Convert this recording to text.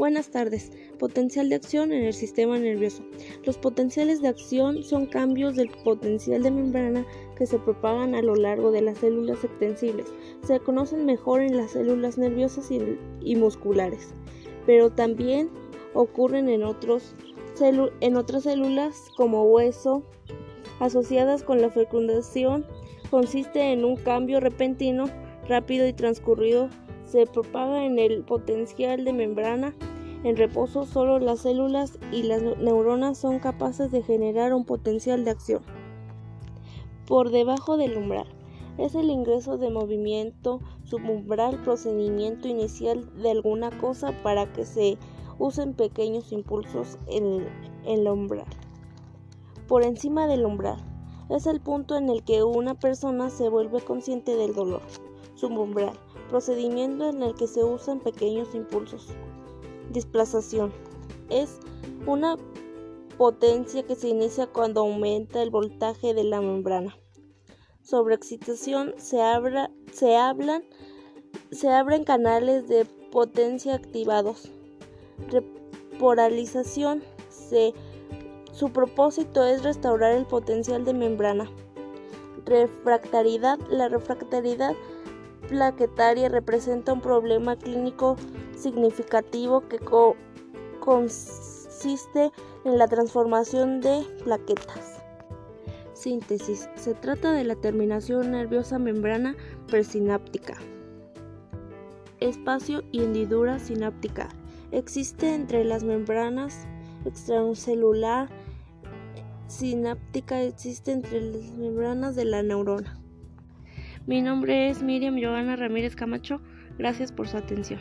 Buenas tardes. Potencial de acción en el sistema nervioso. Los potenciales de acción son cambios del potencial de membrana que se propagan a lo largo de las células extensibles. Se conocen mejor en las células nerviosas y, musculares, pero también ocurren en, otros en otras células como hueso, asociadas con la fecundación. Consiste en un cambio repentino, rápido y transcurrido se propaga en el potencial de membrana. En reposo solo las células y las neuronas son capaces de generar un potencial de acción. Por debajo del umbral es el ingreso de movimiento subumbral, procedimiento inicial de alguna cosa para que se usen pequeños impulsos en el umbral. Por encima del umbral es el punto en el que una persona se vuelve consciente del dolor. Subumbral procedimiento en el que se usan pequeños impulsos. Displazación. Es una potencia que se inicia cuando aumenta el voltaje de la membrana. Sobreexcitación se, abra, se, se abren canales de potencia activados. Repolarización se, su propósito es restaurar el potencial de membrana. Refractaridad. La refractaridad plaquetaria representa un problema clínico significativo que consiste en la transformación de plaquetas. Síntesis. Se trata de la terminación nerviosa membrana presináptica. Espacio y hendidura sináptica. Existe entre las membranas extracelular sináptica existe entre las membranas de la neurona. Mi nombre es Miriam Joana Ramírez Camacho. Gracias por su atención.